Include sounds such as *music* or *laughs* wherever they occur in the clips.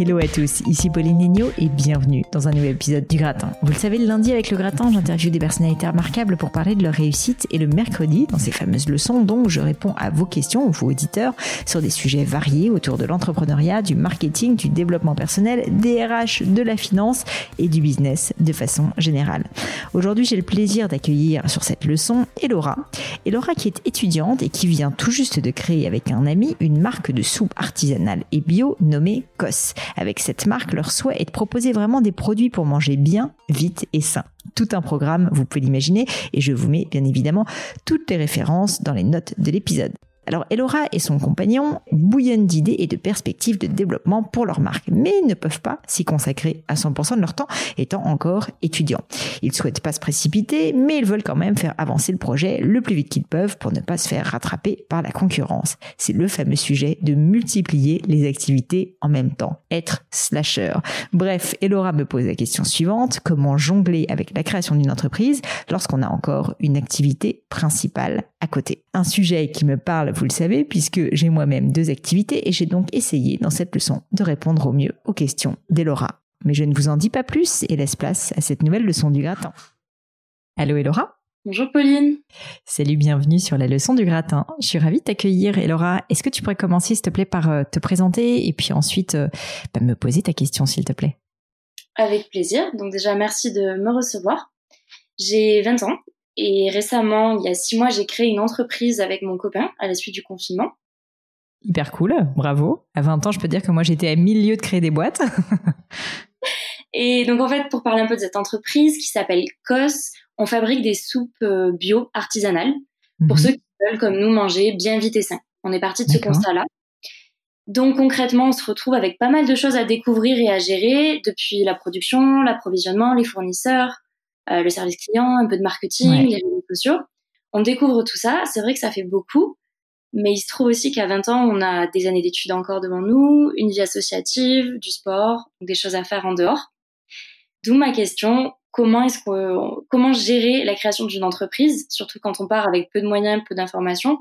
Hello à tous, ici Pauline Nigno et bienvenue dans un nouvel épisode du Gratin. Vous le savez, le lundi avec le Gratin, j'interviewe des personnalités remarquables pour parler de leur réussite et le mercredi, dans ces fameuses leçons, donc je réponds à vos questions, vos auditeurs, sur des sujets variés autour de l'entrepreneuriat, du marketing, du développement personnel, des RH, de la finance et du business de façon générale. Aujourd'hui, j'ai le plaisir d'accueillir sur cette leçon Elora. Elora qui est étudiante et qui vient tout juste de créer avec un ami une marque de soupe artisanale et bio nommée COS. Avec cette marque, leur souhait est de proposer vraiment des produits pour manger bien, vite et sain. Tout un programme, vous pouvez l'imaginer, et je vous mets bien évidemment toutes les références dans les notes de l'épisode. Alors Elora et son compagnon bouillonnent d'idées et de perspectives de développement pour leur marque, mais ne peuvent pas s'y consacrer à 100% de leur temps étant encore étudiants. Ils souhaitent pas se précipiter, mais ils veulent quand même faire avancer le projet le plus vite qu'ils peuvent pour ne pas se faire rattraper par la concurrence. C'est le fameux sujet de multiplier les activités en même temps, être slasher. Bref, Elora me pose la question suivante, comment jongler avec la création d'une entreprise lorsqu'on a encore une activité principale à côté? Un sujet qui me parle vous le savez, puisque j'ai moi-même deux activités et j'ai donc essayé dans cette leçon de répondre au mieux aux questions d'Elora. Mais je ne vous en dis pas plus et laisse place à cette nouvelle leçon du gratin. Allô Elora? Bonjour Pauline. Salut, bienvenue sur la leçon du gratin. Je suis ravie de t'accueillir. Elora, est-ce que tu pourrais commencer s'il te plaît par euh, te présenter et puis ensuite euh, bah, me poser ta question s'il te plaît? Avec plaisir. Donc déjà, merci de me recevoir. J'ai 20 ans et récemment, il y a six mois, j'ai créé une entreprise avec mon copain à la suite du confinement. Hyper cool, bravo. À 20 ans, je peux dire que moi, j'étais à mille lieues de créer des boîtes. *laughs* et donc, en fait, pour parler un peu de cette entreprise qui s'appelle COS, on fabrique des soupes euh, bio artisanales pour mhm. ceux qui veulent, comme nous, manger bien vite et sain. On est parti de ce constat-là. Donc concrètement, on se retrouve avec pas mal de choses à découvrir et à gérer, depuis la production, l'approvisionnement, les fournisseurs, euh, le service client, un peu de marketing, les réseaux sociaux. On découvre tout ça. C'est vrai que ça fait beaucoup, mais il se trouve aussi qu'à 20 ans, on a des années d'études encore devant nous, une vie associative, du sport, des choses à faire en dehors. D'où ma question comment est-ce que comment gérer la création d'une entreprise, surtout quand on part avec peu de moyens, peu d'informations,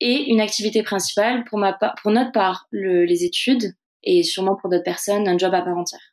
et une activité principale pour ma pour notre part les études et sûrement pour d'autres personnes un job à part entière?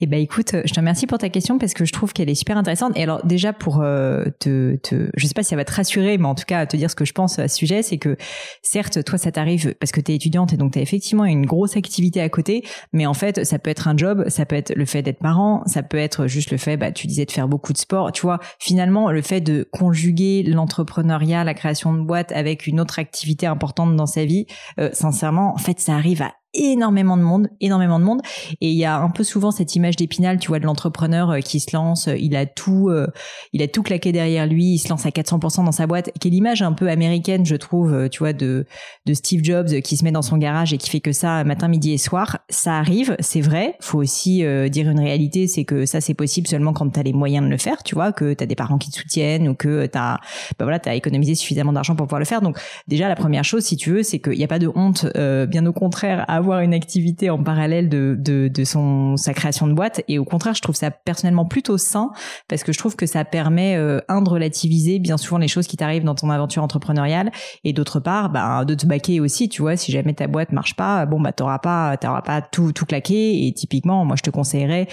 Eh ben écoute, je te remercie pour ta question parce que je trouve qu'elle est super intéressante. Et alors déjà pour euh, te, te, je sais pas si ça va te rassurer, mais en tout cas te dire ce que je pense à ce sujet, c'est que certes toi ça t'arrive parce que tu es étudiante et donc tu as effectivement une grosse activité à côté, mais en fait ça peut être un job, ça peut être le fait d'être parent, ça peut être juste le fait, bah tu disais de faire beaucoup de sport, tu vois. Finalement le fait de conjuguer l'entrepreneuriat, la création de boîte avec une autre activité importante dans sa vie, euh, sincèrement en fait ça arrive à énormément de monde, énormément de monde. Et il y a un peu souvent cette image d'épinal, tu vois, de l'entrepreneur euh, qui se lance, euh, il a tout, euh, il a tout claqué derrière lui, il se lance à 400% dans sa boîte, qui est l'image un peu américaine, je trouve, tu vois, de de Steve Jobs qui se met dans son garage et qui fait que ça matin, midi et soir. Ça arrive, c'est vrai. Faut aussi dire une réalité, c'est que ça c'est possible seulement quand tu as les moyens de le faire, tu vois, que tu as des parents qui te soutiennent ou que tu as, bah voilà, as économisé suffisamment d'argent pour pouvoir le faire. Donc déjà la première chose, si tu veux, c'est qu'il n'y a pas de honte, bien au contraire, avoir une activité en parallèle de, de, son sa création de boîte. Et au contraire, je trouve ça personnellement plutôt sain parce que je trouve que ça permet euh, un de relativiser bien souvent les choses qui t'arrivent dans ton aventure entrepreneuriale et d'autre part, bah, de te baquer aussi. Tu vois, si jamais ta boîte marche pas, bon bah t'auras pas t'auras pas tout tout claqué. Et typiquement, moi je te conseillerais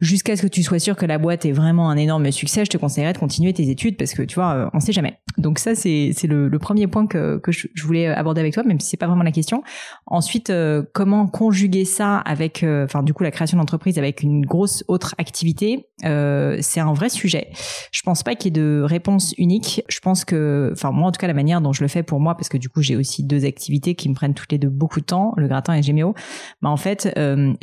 jusqu'à ce que tu sois sûr que la boîte est vraiment un énorme succès, je te conseillerais de continuer tes études parce que tu vois, euh, on sait jamais. Donc ça c'est c'est le, le, premier point que que je, voulais aborder avec toi, même si c'est pas vraiment la question. Ensuite, euh, comment conjuguer ça avec, euh, enfin du coup la création d'entreprise avec une grosse autre activité, euh, c'est un vrai sujet. Je pense pas qu'il y ait de réponse unique. Je pense que, enfin moi en tout cas la manière dont je le fais pour moi, parce que du coup j'ai aussi deux activités qui me prennent toutes les deux beaucoup de temps, le gratin et Géméo. Bah en fait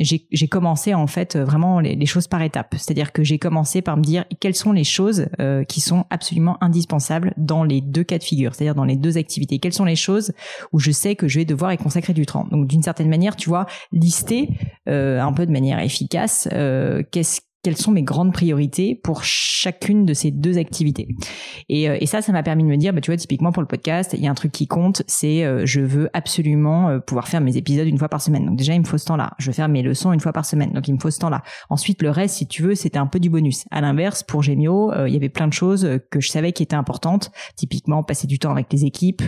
j'ai commencé en fait vraiment les, les choses par étapes. C'est-à-dire que j'ai commencé par me dire quelles sont les choses euh, qui sont absolument indispensables dans les deux cas de figure, c'est-à-dire dans les deux activités. Quelles sont les choses où je sais que je vais devoir y consacrer du temps. Donc d'une certaine manière, tu vois, lister euh, un peu de manière efficace euh, qu'est-ce quelles sont mes grandes priorités pour chacune de ces deux activités. Et, euh, et ça, ça m'a permis de me dire, bah, tu vois, typiquement pour le podcast, il y a un truc qui compte, c'est euh, je veux absolument euh, pouvoir faire mes épisodes une fois par semaine. Donc déjà, il me faut ce temps-là. Je veux faire mes leçons une fois par semaine. Donc il me faut ce temps-là. Ensuite, le reste, si tu veux, c'était un peu du bonus. À l'inverse, pour Gemio, il y avait plein de choses que je savais qui étaient importantes. Typiquement, passer du temps avec les équipes,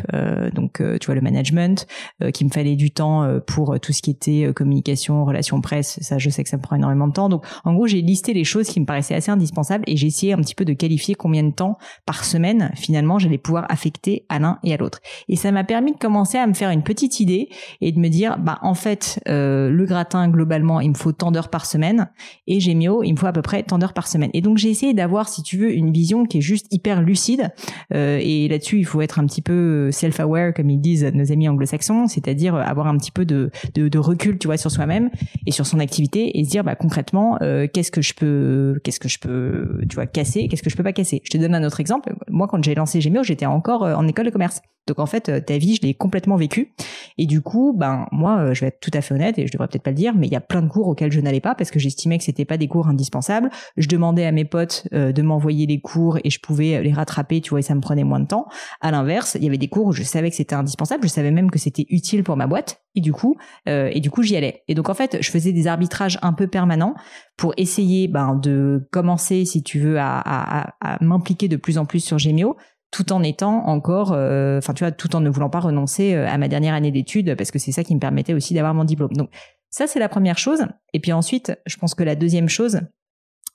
donc tu vois le management, qu'il me fallait du temps pour tout ce qui était communication, relations presse. Ça, je sais que ça me prend énormément de temps. Donc en gros, j'ai listé les choses qui me paraissaient assez indispensables et j'ai essayé un petit peu de qualifier combien de temps par semaine finalement j'allais pouvoir affecter à l'un et à l'autre. Et ça m'a permis de commencer à me faire une petite idée et de me dire bah en fait euh, le gratin globalement il me faut tant d'heures par semaine et Gémio il me faut à peu près tant d'heures par semaine. Et donc j'ai essayé d'avoir si tu veux une vision qui est juste hyper lucide euh, et là-dessus il faut être un petit peu self-aware comme ils disent nos amis anglo-saxons, c'est-à-dire avoir un petit peu de, de, recul tu vois sur soi-même et sur son activité et se dire bah concrètement euh, qu'est-ce que je je peux, qu'est-ce que je peux, tu vois, casser, qu'est-ce que je peux pas casser. Je te donne un autre exemple. Moi, quand j'ai lancé Gémeo, j'étais encore euh, en école de commerce. Donc en fait, euh, ta vie, je l'ai complètement vécue. Et du coup, ben moi, euh, je vais être tout à fait honnête et je devrais peut-être pas le dire, mais il y a plein de cours auxquels je n'allais pas parce que j'estimais que c'était pas des cours indispensables. Je demandais à mes potes de m'envoyer les cours et je pouvais les rattraper, tu vois, et ça me prenait moins de temps. À l'inverse, il y avait des cours où je savais que c'était indispensable, je savais même que c'était utile pour ma boîte et du coup, et du coup, j'y allais. Et donc en fait, je faisais des arbitrages un peu permanents pour essayer ben, de commencer, si tu veux, à, m'impliquer de plus en plus sur Gemio, tout en étant encore, euh, enfin tu vois, tout en ne voulant pas renoncer euh, à ma dernière année d'études, parce que c'est ça qui me permettait aussi d'avoir mon diplôme. Donc ça, c'est la première chose. Et puis ensuite, je pense que la deuxième chose,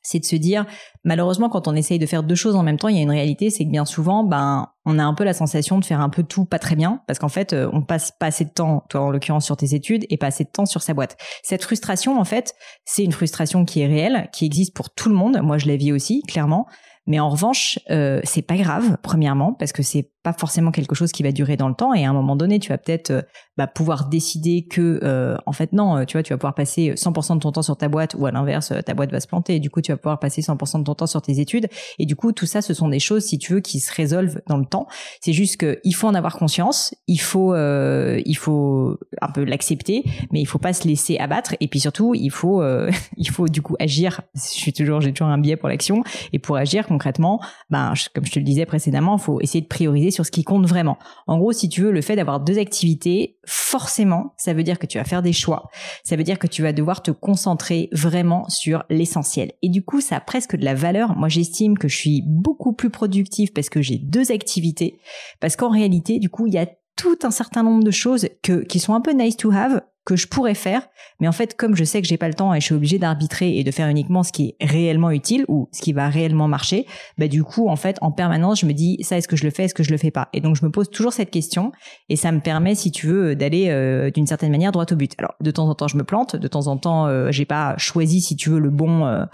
c'est de se dire, malheureusement, quand on essaye de faire deux choses en même temps, il y a une réalité, c'est que bien souvent, ben, on a un peu la sensation de faire un peu tout pas très bien, parce qu'en fait, euh, on passe pas assez de temps, toi en l'occurrence sur tes études, et pas assez de temps sur sa boîte. Cette frustration, en fait, c'est une frustration qui est réelle, qui existe pour tout le monde. Moi, je la vis aussi, clairement. Mais en revanche, euh, c'est pas grave, premièrement, parce que c'est pas forcément quelque chose qui va durer dans le temps. Et à un moment donné, tu vas peut-être euh, bah, pouvoir décider que, euh, en fait, non, tu vois, tu vas pouvoir passer 100% de ton temps sur ta boîte, ou à l'inverse, ta boîte va se planter. Et du coup, tu vas pouvoir passer 100% de ton temps sur tes études. Et du coup, tout ça, ce sont des choses, si tu veux, qui se résolvent dans le temps. C'est juste qu'il faut en avoir conscience. Il faut, euh, il faut un peu l'accepter, mais il faut pas se laisser abattre. Et puis surtout, il faut, euh, *laughs* il faut du coup agir. Je suis toujours, j'ai toujours un biais pour l'action. Et pour agir concrètement, ben, comme je te le disais précédemment, il faut essayer de prioriser sur ce qui compte vraiment. En gros, si tu veux, le fait d'avoir deux activités, forcément, ça veut dire que tu vas faire des choix. Ça veut dire que tu vas devoir te concentrer vraiment sur l'essentiel. Et du coup, ça a presque de la valeur. Moi, j'estime que je suis beaucoup plus productive parce que j'ai deux activités. Parce qu'en réalité, du coup, il y a tout un certain nombre de choses qui sont un peu nice to have, que je pourrais faire, mais en fait, comme je sais que j'ai pas le temps et je suis obligée d'arbitrer et de faire uniquement ce qui est réellement utile ou ce qui va réellement marcher, bah du coup, en fait, en permanence, je me dis ça, est-ce que je le fais, est-ce que je le fais pas? Et donc, je me pose toujours cette question et ça me permet, si tu veux, d'aller euh, d'une certaine manière droit au but. Alors, de temps en temps, je me plante, de temps en temps, euh, j'ai pas choisi, si tu veux, le bon, euh,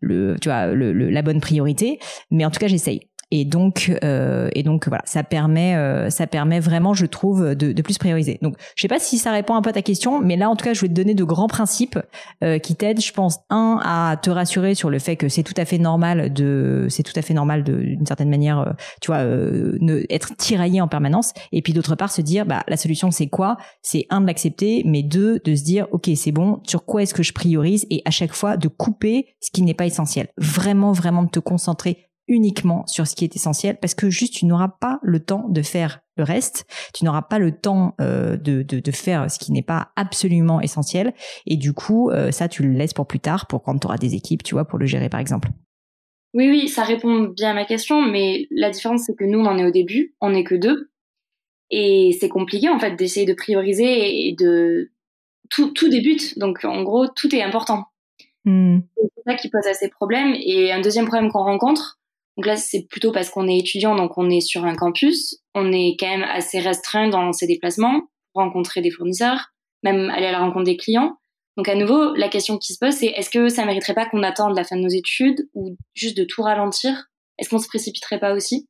le, tu vois, le, la bonne priorité, mais en tout cas, j'essaye. Et donc, euh, et donc voilà, ça permet, euh, ça permet vraiment, je trouve, de, de, plus prioriser. Donc, je sais pas si ça répond un peu à ta question, mais là, en tout cas, je vais te donner de grands principes euh, qui t'aident, je pense, un à te rassurer sur le fait que c'est tout à fait normal de, c'est tout à fait normal d'une certaine manière, euh, tu vois, euh, ne, être tiraillé en permanence. Et puis d'autre part, se dire, bah la solution c'est quoi? C'est un de l'accepter, mais deux de se dire, ok, c'est bon, sur quoi est-ce que je priorise? Et à chaque fois, de couper ce qui n'est pas essentiel. Vraiment, vraiment de te concentrer uniquement sur ce qui est essentiel parce que juste tu n'auras pas le temps de faire le reste. Tu n'auras pas le temps de, de, de, faire ce qui n'est pas absolument essentiel. Et du coup, ça, tu le laisses pour plus tard, pour quand tu auras des équipes, tu vois, pour le gérer, par exemple. Oui, oui, ça répond bien à ma question, mais la différence, c'est que nous, on en est au début, on n'est que deux. Et c'est compliqué, en fait, d'essayer de prioriser et de... Tout, tout débute, donc en gros, tout est important. Hmm. C'est ça qui pose assez problèmes. Et un deuxième problème qu'on rencontre, donc là, c'est plutôt parce qu'on est étudiant, donc on est sur un campus, on est quand même assez restreint dans ses déplacements, rencontrer des fournisseurs, même aller à la rencontre des clients. Donc à nouveau, la question qui se pose, c'est est-ce que ça mériterait pas qu'on attende la fin de nos études ou juste de tout ralentir? Est-ce qu'on se précipiterait pas aussi?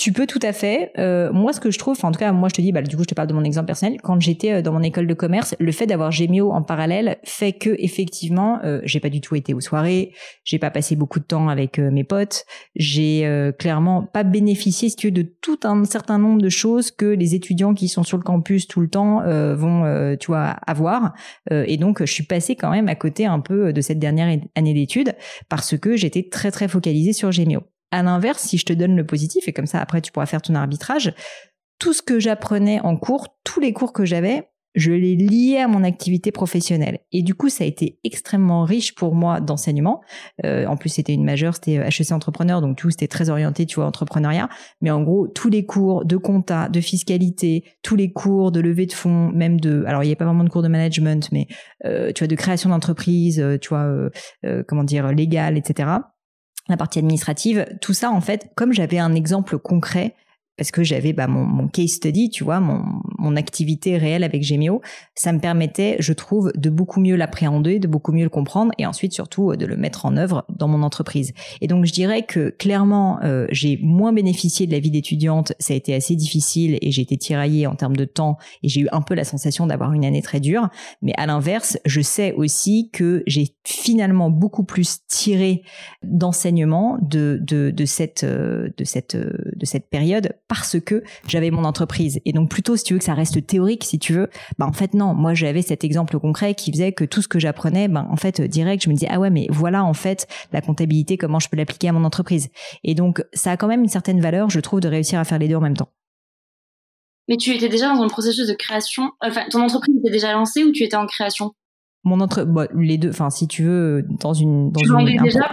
Tu peux tout à fait. Euh, moi, ce que je trouve, en tout cas, moi, je te dis, bah, du coup, je te parle de mon exemple personnel. Quand j'étais euh, dans mon école de commerce, le fait d'avoir Gémio en parallèle fait que, effectivement, euh, j'ai pas du tout été aux soirées, j'ai pas passé beaucoup de temps avec euh, mes potes, j'ai clairement pas bénéficié, si tu veux, de tout un certain nombre de choses que les étudiants qui sont sur le campus tout le temps vont, tu vois, avoir. et donc, je suis passée quand même à côté un peu de cette dernière année d'études parce que j'étais très très focalisée sur Gémio. À l'inverse, si je te donne le positif, et comme ça après tu pourras faire ton arbitrage, tout ce que j'apprenais en cours, tous les cours que j'avais, je les liais à mon activité professionnelle. Et du coup, ça a été extrêmement riche pour moi d'enseignement. Euh, en plus, c'était une majeure, c'était HEC entrepreneur, donc tout c'était très orienté, tu vois, entrepreneuriat. Mais en gros, tous les cours de compta, de fiscalité, tous les cours de levée de fonds, même de, alors il n'y a pas vraiment de cours de management, mais euh, tu vois, de création d'entreprise, euh, tu vois, euh, comment dire, légal, etc la partie administrative, tout ça en fait, comme j'avais un exemple concret parce que j'avais bah, mon, mon, case study, tu vois, mon, mon activité réelle avec Gemio, ça me permettait, je trouve, de beaucoup mieux l'appréhender, de beaucoup mieux le comprendre et ensuite surtout de le mettre en œuvre dans mon entreprise. Et donc je dirais que clairement, euh, j'ai moins bénéficié de la vie d'étudiante, ça a été assez difficile et j'ai été tiraillée en termes de temps et j'ai eu un peu la sensation d'avoir une année très dure. Mais à l'inverse, je sais aussi que j'ai finalement beaucoup plus tiré d'enseignement de, de, de, cette, euh, de, cette, euh, de cette période parce que j'avais mon entreprise. Et donc plutôt, si tu veux que ça reste théorique, si tu veux, bah en fait non. Moi, j'avais cet exemple concret qui faisait que tout ce que j'apprenais, ben en fait direct, je me disais ah ouais, mais voilà en fait la comptabilité, comment je peux l'appliquer à mon entreprise. Et donc ça a quand même une certaine valeur, je trouve, de réussir à faire les deux en même temps. Mais tu étais déjà dans un processus de création. Enfin, ton entreprise était déjà lancée ou tu étais en création? Mon entre bah, les deux enfin si tu veux dans une dans une, un, déjà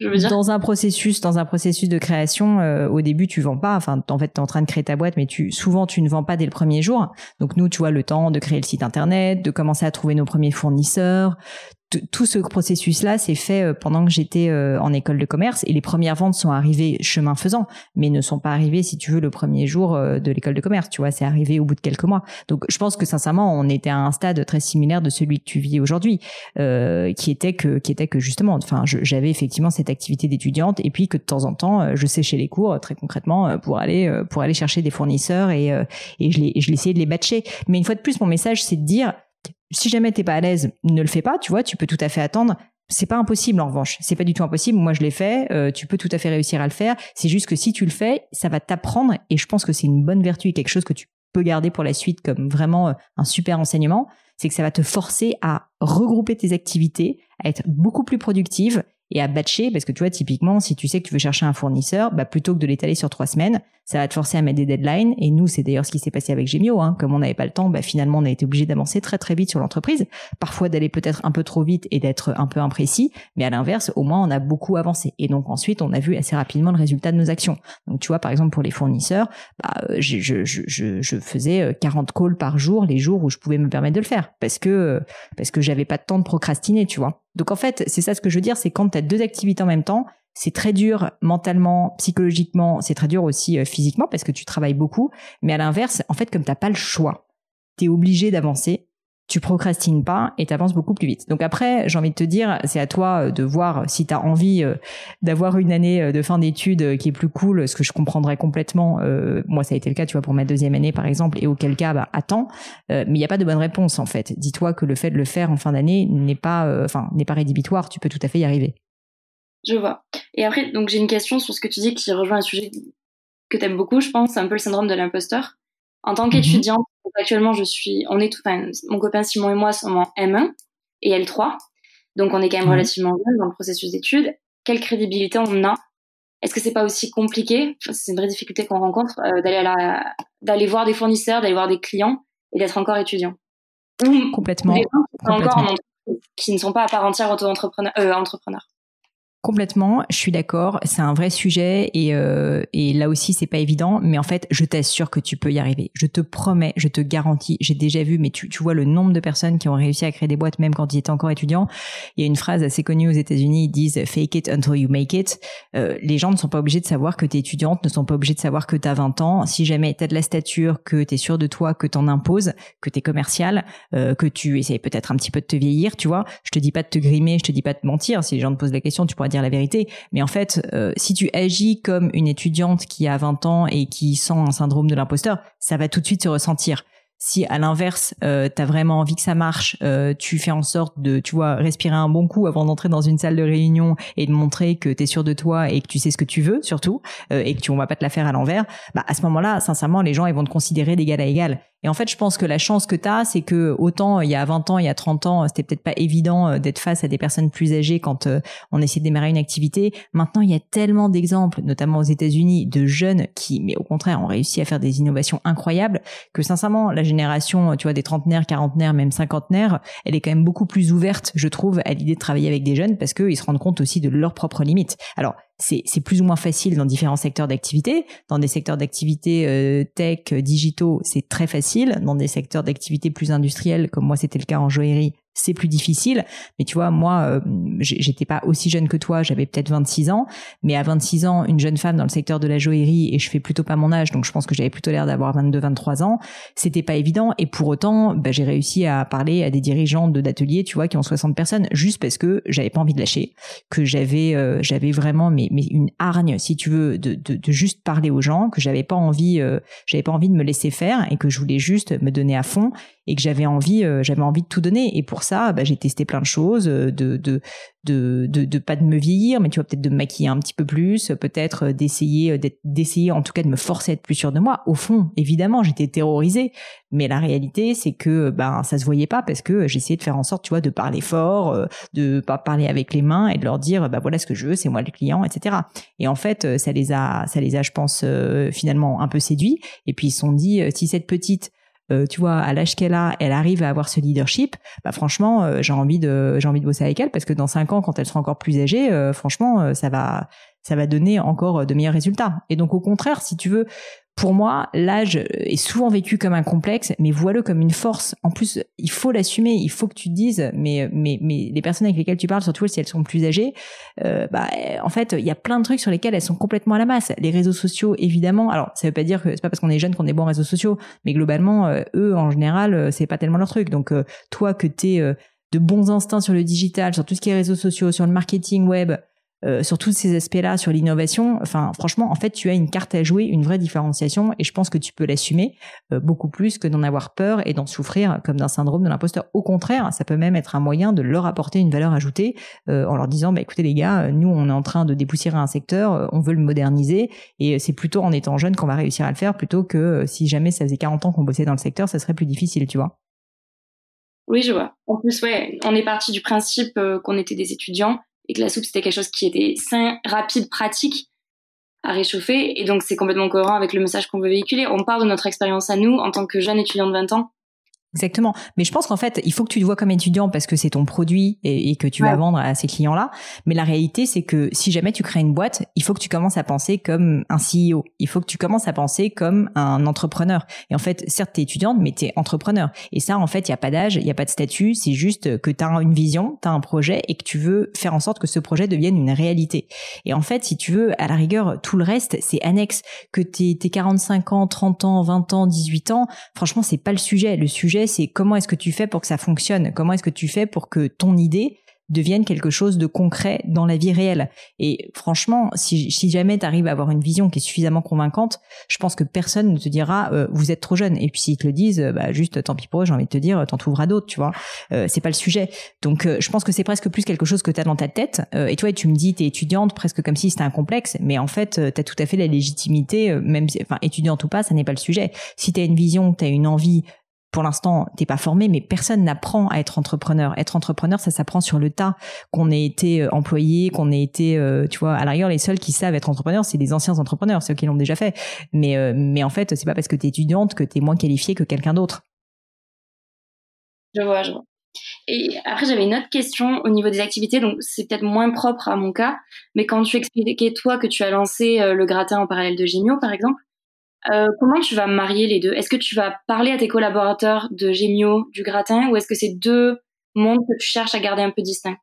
je veux dire. dans un processus dans un processus de création euh, au début tu vends pas enfin en fait tu es en train de créer ta boîte mais souvent tu ne vends pas dès le premier jour donc nous tu vois le temps de créer le site internet de commencer à trouver nos premiers fournisseurs tout ce processus-là s'est fait euh, pendant que j'étais euh, en école de commerce et les premières ventes sont arrivées chemin faisant, mais ne sont pas arrivées, si tu veux, le premier jour de l'école de commerce. Tu vois, c'est arrivé au bout de quelques mois. Donc, je pense que sincèrement, on était à un stade très similaire de celui que tu vis aujourd'hui, qui était que, qui était que justement, enfin, j'avais effectivement cette activité d'étudiante et puis que de temps en temps, je séchais les cours très concrètement pour aller pour aller chercher des fournisseurs et et je les je l'essayais de les batcher. Mais une fois de plus, mon message, c'est de dire si jamais t'es pas à l'aise, ne le fais pas, tu vois, tu peux tout à fait attendre. C'est pas impossible en revanche, c'est pas du tout impossible. Moi je l'ai fait, euh, tu peux tout à fait réussir à le faire. C'est juste que si tu le fais, ça va t'apprendre et je pense que c'est une bonne vertu et quelque chose que tu peux garder pour la suite comme vraiment euh, un super enseignement, c'est que ça va te forcer à regrouper tes activités, à être beaucoup plus productive et à batcher parce que tu vois typiquement si tu sais que tu veux chercher un fournisseur bah plutôt que de l'étaler sur trois semaines ça va te forcer à mettre des deadlines. Et nous c'est d'ailleurs ce qui s'est passé avec Gemio hein. comme on n'avait pas le temps bah finalement on a été obligé d'avancer très très vite sur l'entreprise. Parfois d'aller peut-être un peu trop vite et d'être un peu imprécis. Mais à l'inverse au moins on a beaucoup avancé. Et donc ensuite on a vu assez rapidement le résultat de nos actions. Donc tu vois par exemple pour les fournisseurs bah, je, je, je, je faisais 40 euh, calls par jour les jours où je pouvais me permettre de le faire. Parce que parce que j'avais pas de temps de procrastiner tu vois. Donc en fait, c'est ça ce que je veux dire, c'est quand tu as deux activités en même temps, c'est très dur mentalement, psychologiquement, c'est très dur aussi euh, physiquement parce que tu travailles beaucoup, mais à l'inverse, en fait comme t'as pas le choix, tu es obligé d'avancer tu procrastines pas et tu avances beaucoup plus vite. Donc après, j'ai envie de te dire, c'est à toi euh, de voir si tu as envie euh, d'avoir une année euh, de fin d'études qui est plus cool, ce que je comprendrais complètement. moi, ça a été le cas, tu vois, pour ma deuxième année, par exemple, et auquel cas, bah, attends. mais il n'y a pas de bonne réponse, en fait. Dis-toi que le fait de le faire en fin d'année n'est pas, enfin, n'est pas rédhibitoire. Tu peux tout à fait y arriver. Je vois. Et après, donc j'ai une question sur ce que tu dis qui rejoint un sujet que tu aimes beaucoup, je pense, c'est un peu le syndrome de l'imposteur. En tant qu'étudiante, actuellement, je suis, on est tout, enfin, mon copain Simon et moi sommes en M1 et L3. Donc, on est quand même relativement jeune dans le processus d'études. Quelle crédibilité on a? Est-ce que c'est pas aussi compliqué? C'est une vraie difficulté qu'on rencontre d'aller d'aller voir des fournisseurs, d'aller voir des clients et d'être encore étudiant. complètement. encore qui ne sont pas à part entière auto-entrepreneurs. entrepreneurs. Complètement, je suis d'accord. C'est un vrai sujet et, euh, et là aussi c'est pas évident, mais en fait je t'assure que tu peux y arriver. Je te promets, je te garantis. J'ai déjà vu, mais tu, tu vois le nombre de personnes qui ont réussi à créer des boîtes même quand ils étaient encore étudiants. Il y a une phrase assez connue aux États-Unis, ils disent "Fake it until you make it". Euh, les gens ne sont pas obligés de savoir que tu es étudiante, ne sont pas obligés de savoir que tu as 20 ans. Si jamais tu as de la stature, que tu es sûr de toi, que t'en imposes, que tu es commercial, euh, que tu essayes peut-être un petit peu de te vieillir, tu vois. Je te dis pas de te grimer, je te dis pas de mentir. Si les gens te posent la question, tu pourras dire la vérité. Mais en fait, euh, si tu agis comme une étudiante qui a 20 ans et qui sent un syndrome de l'imposteur, ça va tout de suite se ressentir. Si à l'inverse, euh, tu as vraiment envie que ça marche, euh, tu fais en sorte de, tu vois, respirer un bon coup avant d'entrer dans une salle de réunion et de montrer que tu es sûr de toi et que tu sais ce que tu veux surtout euh, et que tu on va pas te la faire à l'envers, bah à ce moment-là, sincèrement, les gens ils vont te considérer d'égal à égal. Et en fait, je pense que la chance que tu as, c'est que autant il y a 20 ans, il y a 30 ans, c'était peut-être pas évident euh, d'être face à des personnes plus âgées quand euh, on essayait de démarrer une activité. Maintenant, il y a tellement d'exemples, notamment aux États-Unis, de jeunes qui, mais au contraire, ont réussi à faire des innovations incroyables, que sincèrement, la génération, tu vois, des trentenaires, quarantenaires, même cinquantenaires, elle est quand même beaucoup plus ouverte, je trouve, à l'idée de travailler avec des jeunes parce qu'ils se rendent compte aussi de leurs propres limites. Alors, c'est plus ou moins facile dans différents secteurs d'activité. Dans des secteurs d'activité euh, tech, digitaux, c'est très facile. Dans des secteurs d'activité plus industriels, comme moi c'était le cas en joaillerie, c'est plus difficile. Mais tu vois, moi, euh, j'étais pas aussi jeune que toi, j'avais peut-être 26 ans. Mais à 26 ans, une jeune femme dans le secteur de la joaillerie, et je fais plutôt pas mon âge, donc je pense que j'avais plutôt l'air d'avoir 22, 23 ans, c'était pas évident. Et pour autant, bah, j'ai réussi à parler à des dirigeants d'ateliers, tu vois, qui ont 60 personnes, juste parce que j'avais pas envie de lâcher, que j'avais euh, j'avais vraiment mais, mais une hargne, si tu veux, de, de, de juste parler aux gens, que j'avais pas envie, euh, j'avais pas envie de me laisser faire, et que je voulais juste me donner à fond et que j'avais envie, euh, j'avais envie de tout donner. Et pour ça, bah, j'ai testé plein de choses, euh, de, de, de, de, de, pas de me vieillir, mais tu vois peut-être de me maquiller un petit peu plus, peut-être euh, d'essayer, d'essayer en tout cas de me forcer à être plus sûr de moi. Au fond, évidemment, j'étais terrorisée, mais la réalité, c'est que ben ça se voyait pas parce que j'essayais de faire en sorte, tu vois, de parler fort, de pas parler avec les mains et de leur dire, bah voilà ce que je veux, c'est moi le client, etc. Et en fait, ça les a, ça les a, je pense, finalement un peu séduits. Et puis ils se sont dit, si cette petite euh, tu vois, à l'âge qu'elle a, elle arrive à avoir ce leadership, bah franchement, euh, j'ai envie de j'ai envie de bosser avec elle parce que dans cinq ans, quand elle sera encore plus âgée, euh, franchement, ça va ça va donner encore de meilleurs résultats. Et donc au contraire, si tu veux, pour moi, l'âge est souvent vécu comme un complexe, mais vois-le comme une force. En plus, il faut l'assumer, il faut que tu dises, mais, mais, mais les personnes avec lesquelles tu parles, surtout si elles sont plus âgées, euh, bah, en fait, il y a plein de trucs sur lesquels elles sont complètement à la masse. Les réseaux sociaux, évidemment. Alors, ça veut pas dire que c'est pas parce qu'on est jeune qu'on est bon réseaux sociaux, mais globalement, euh, eux, en général, euh, c'est pas tellement leur truc. Donc, toi, que t'es de bons instincts sur le digital, sur tout ce qui est réseaux sociaux, sur le marketing web, euh, sur tous ces aspects-là, sur l'innovation, enfin franchement, en fait, tu as une carte à jouer, une vraie différenciation, et je pense que tu peux l'assumer euh, beaucoup plus que d'en avoir peur et d'en souffrir comme d'un syndrome de l'imposteur. Au contraire, ça peut même être un moyen de leur apporter une valeur ajoutée euh, en leur disant, bah, écoutez les gars, nous on est en train de dépoussiérer un secteur, on veut le moderniser, et c'est plutôt en étant jeune qu'on va réussir à le faire, plutôt que si jamais ça faisait 40 ans qu'on bossait dans le secteur, ça serait plus difficile, tu vois. Oui, je vois. En plus, ouais, on est parti du principe qu'on était des étudiants et que la soupe c'était quelque chose qui était sain, rapide, pratique à réchauffer et donc c'est complètement cohérent avec le message qu'on veut véhiculer. On parle de notre expérience à nous en tant que jeune étudiant de 20 ans Exactement. Mais je pense qu'en fait, il faut que tu te vois comme étudiant parce que c'est ton produit et, que tu vas vendre à ces clients-là. Mais la réalité, c'est que si jamais tu crées une boîte, il faut que tu commences à penser comme un CEO. Il faut que tu commences à penser comme un entrepreneur. Et en fait, certes, t'es étudiante, mais t'es entrepreneur. Et ça, en fait, il y a pas d'âge, il y a pas de statut. C'est juste que tu as une vision, tu as un projet et que tu veux faire en sorte que ce projet devienne une réalité. Et en fait, si tu veux, à la rigueur, tout le reste, c'est annexe. Que t'es 45 ans, 30 ans, 20 ans, 18 ans, franchement, c'est pas le sujet. Le sujet, c'est comment est-ce que tu fais pour que ça fonctionne? Comment est-ce que tu fais pour que ton idée devienne quelque chose de concret dans la vie réelle? Et franchement, si, jamais tu arrives à avoir une vision qui est suffisamment convaincante, je pense que personne ne te dira euh, vous êtes trop jeune. Et puis s'ils te le disent, euh, bah juste tant pis pour eux, j'ai envie de te dire, t'en trouveras d'autres, tu vois. Euh, c'est pas le sujet. Donc je pense que c'est presque plus quelque chose que tu as dans ta tête. et toi, tu me dis t'es étudiante presque comme si c'était un complexe, mais en fait tu as tout à fait la légitimité, même enfin étudiante ou pas, ça n'est pas le sujet. Si tu as une vision, tu as une envie pour l'instant, t'es pas formé, mais personne n'apprend à être entrepreneur. Être entrepreneur, ça s'apprend sur le tas. Qu'on ait été euh, employé, qu'on ait été, euh, tu vois, à l'arrière, les seuls qui savent être entrepreneur, c'est les anciens entrepreneurs, ceux qui l'ont déjà fait. Mais, euh, mais en fait, c'est pas parce que t'es étudiante que t'es moins qualifié que quelqu'un d'autre. Je vois, je vois. Et après, j'avais une autre question au niveau des activités, donc c'est peut-être moins propre à mon cas, mais quand tu expliquais toi que tu as lancé le gratin en parallèle de Gémio, par exemple, euh, comment tu vas marier les deux? Est-ce que tu vas parler à tes collaborateurs de Gémio, du gratin, ou est-ce que c'est deux mondes que tu cherches à garder un peu distincts?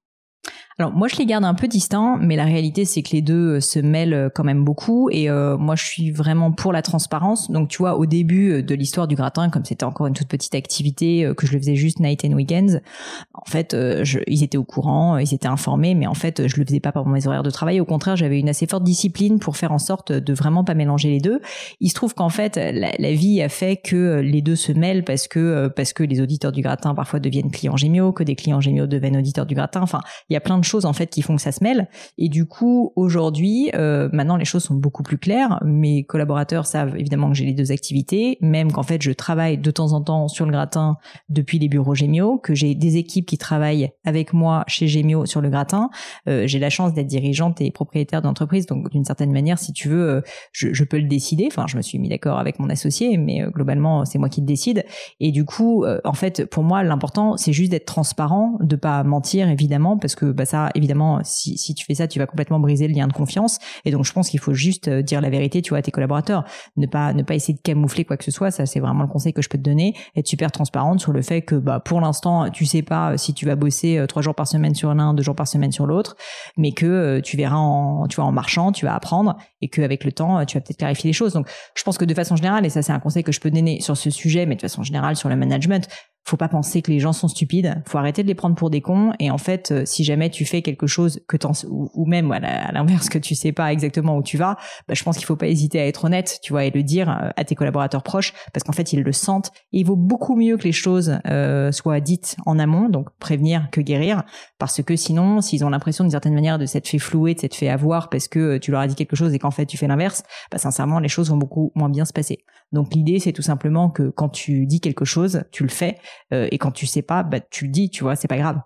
Alors moi je les garde un peu distants, mais la réalité c'est que les deux euh, se mêlent euh, quand même beaucoup et moi je suis vraiment pour la transparence. Donc tu vois au début de l'histoire du gratin, comme c'était encore une toute petite activité que je le faisais juste night and weekends, en fait je, ils étaient au courant, ils étaient informés, mais en fait je le faisais pas par mes horaires de travail. Au contraire j'avais une assez forte discipline pour faire en sorte de vraiment pas mélanger les deux. Il se trouve qu'en fait la, vie a fait que les deux se mêlent parce que parce que les auditeurs du gratin parfois deviennent clients Gémio, que des clients Gémio deviennent auditeurs du gratin. Enfin il y a plein de choses en fait qui font que ça se mêle. Et du coup, aujourd'hui, euh, maintenant les choses sont beaucoup plus claires. Mes collaborateurs savent évidemment que j'ai les deux activités, même qu'en fait je travaille de temps en temps sur le gratin depuis les bureaux Gémio, que j'ai des équipes qui travaillent avec moi chez Gémio sur le gratin. Euh, j'ai la chance d'être dirigeante et propriétaire d'entreprise, donc d'une certaine manière, si tu veux, euh, je, peux le décider. Enfin, je me suis mis d'accord avec mon associé, mais euh, globalement, c'est moi qui le décide. Et du coup, en fait, pour moi, l'important, c'est juste d'être transparent, de pas mentir évidemment, parce que bah, ça évidemment, si, tu fais ça, tu vas complètement briser le lien de confiance. Et donc, je pense qu'il faut juste dire la vérité, tu vois, à tes collaborateurs. Ne pas, ne pas essayer de camoufler quoi que ce soit. Ça, c'est vraiment le conseil que je peux te donner. Être super transparente sur le fait que, bah, pour l'instant, tu sais pas si tu vas bosser euh, trois jours par semaine sur l'un, deux jours par semaine sur l'autre, mais que euh, tu verras en, tu vois, en marchant, tu vas apprendre et qu'avec le temps, tu vas peut-être clarifier les choses. Donc, je pense que de façon générale, et ça, c'est un conseil que je peux donner sur ce sujet, mais de façon générale sur le management, faut pas penser que les gens sont stupides. Faut arrêter de les prendre pour des cons. Et en fait, euh, si jamais tu fais quelque chose que t'en, ou, même à l'inverse que tu sais pas exactement où tu vas, bah, je pense qu'il faut pas hésiter à être honnête, tu vois, et le dire euh, à tes collaborateurs proches, parce qu'en fait ils le sentent. Et il vaut beaucoup mieux que les choses euh, soient dites en amont, donc prévenir que guérir, parce que sinon, s'ils ont l'impression d'une certaine manière de s'être fait flouer, de s'être fait avoir parce que tu leur as dit quelque chose et qu'en fait tu fais l'inverse, bah sincèrement les choses vont beaucoup moins bien se passer. Donc l'idée c'est tout simplement que quand tu dis quelque chose, tu le fais euh, et quand tu sais pas, bah tu le dis, tu vois, c'est pas grave.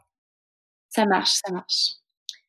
Ça marche, ça marche.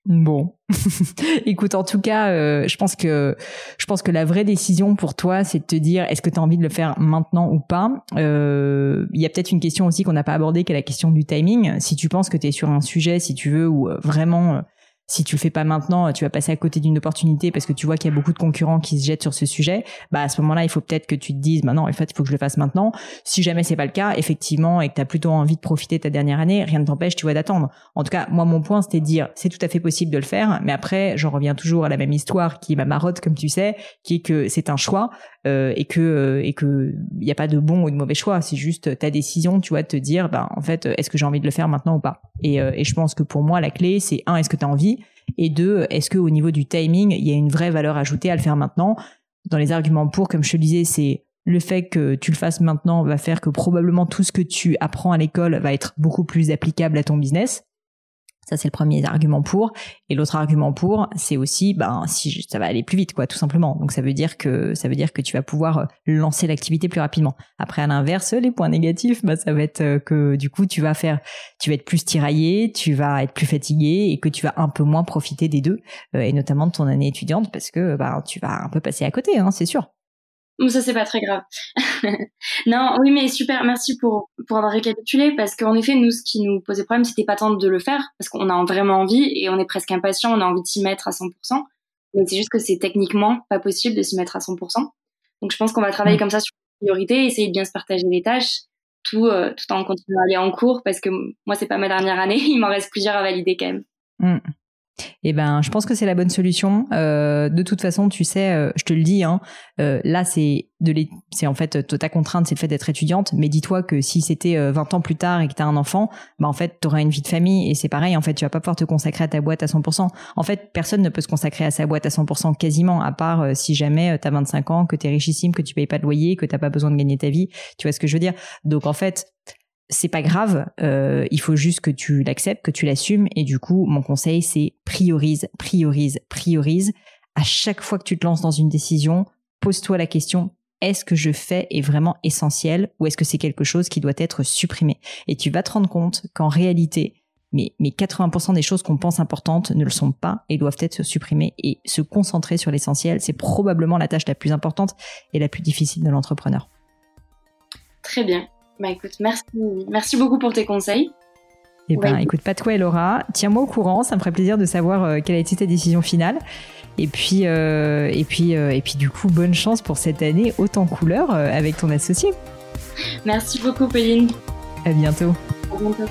Bon, *laughs* écoute, en tout cas, euh, je pense que je pense que la vraie décision pour toi, c'est de te dire est-ce que tu as envie de le faire maintenant ou pas? Euh, il y a peut-être une question aussi qu'on n'a pas abordée, qui est la question du timing. Si tu penses que tu es sur un sujet, si tu veux, ou vraiment si tu le fais pas maintenant, tu vas passer à côté d'une opportunité parce que tu vois qu'il y a beaucoup de concurrents qui se jettent sur ce sujet. Bah à ce moment-là, il faut peut-être que tu te dises, bah non, en fait, il faut que je le fasse maintenant. Si jamais c'est pas le cas, effectivement, et que tu as plutôt envie de profiter de ta dernière année, rien ne t'empêche, tu vois, d'attendre. En tout cas, moi, mon point, c'était de dire, c'est tout à fait possible de le faire, mais après, j'en reviens toujours à la même histoire qui est comme tu sais, qui est que c'est un choix et que euh, et que il y a pas de bon ou de mauvais choix. C'est juste ta décision, tu vois, de te dire, bah en fait, est-ce que j'ai envie de le faire maintenant ou pas? Et, euh, et je pense que pour moi, la clé, c'est un, est-ce que tu as envie? Et deux, est-ce que au niveau du timing, il y a une vraie valeur ajoutée à le faire maintenant? Dans les arguments pour, comme je te disais, c'est le fait que tu le fasses maintenant va faire que probablement tout ce que tu apprends à l'école va être beaucoup plus applicable à ton business. Ça, c'est le premier argument pour. Et l'autre argument pour, c'est aussi, ben, si ça va aller plus vite, quoi, tout simplement. Donc, ça veut dire que, ça veut dire que tu vas pouvoir euh, lancer l'activité plus rapidement. Après, à l'inverse, les points négatifs, ben, ça va être euh, que, du coup, tu vas faire, tu vas être plus tiraillé, tu vas être plus fatigué et que tu vas un peu moins profiter des deux, euh, et notamment de ton année étudiante parce que, ben, tu vas un peu passer à côté, hein, c'est sûr. Ça, c'est pas très grave. *laughs* non, oui, mais super. Merci pour, pour avoir récapitulé parce qu'en effet, nous, ce qui nous posait problème, c'était pas tant de le faire parce qu'on a vraiment envie et on est presque impatient, on a envie de s'y mettre à 100%. Mais c'est juste que c'est techniquement pas possible de s'y mettre à 100%. Donc, je pense qu'on va travailler mm. comme ça sur les priorités, essayer de bien se partager les tâches, tout, euh, tout en continuant à aller en cours parce que moi, c'est pas ma dernière année. *laughs* Il m'en reste plusieurs à valider quand même. Mm. Eh ben, je pense que c'est la bonne solution. Euh, de toute façon, tu sais, euh, je te le dis, hein, euh, là, c'est de c'est en fait ta contrainte, c'est le fait d'être étudiante. Mais dis-toi que si c'était 20 ans plus tard et que tu as un enfant, bah en fait, tu auras une vie de famille et c'est pareil. En fait, tu vas pas pouvoir te consacrer à ta boîte à 100%. En fait, personne ne peut se consacrer à sa boîte à 100% quasiment, à part si jamais tu as 25 ans, que tu es richissime, que tu payes pas de loyer, que t'as pas besoin de gagner ta vie. Tu vois ce que je veux dire? Donc en fait, c'est pas grave, euh, il faut juste que tu l'acceptes, que tu l'assumes. Et du coup, mon conseil, c'est priorise, priorise, priorise. À chaque fois que tu te lances dans une décision, pose-toi la question est-ce que je fais est vraiment essentiel ou est-ce que c'est quelque chose qui doit être supprimé? Et tu vas te rendre compte qu'en réalité, mais, mais 80% des choses qu'on pense importantes ne le sont pas et doivent être supprimées et se concentrer sur l'essentiel, c'est probablement la tâche la plus importante et la plus difficile de l'entrepreneur. Très bien. Bah écoute, merci, merci beaucoup pour tes conseils. Eh ben, écoute, pas de quoi, Laura. Tiens-moi au courant. Ça me ferait plaisir de savoir euh, quelle a été ta décision finale. Et puis, euh, et puis, euh, et puis, du coup, bonne chance pour cette année autant couleur avec ton associé. Merci beaucoup, Pauline. À bientôt. À bientôt.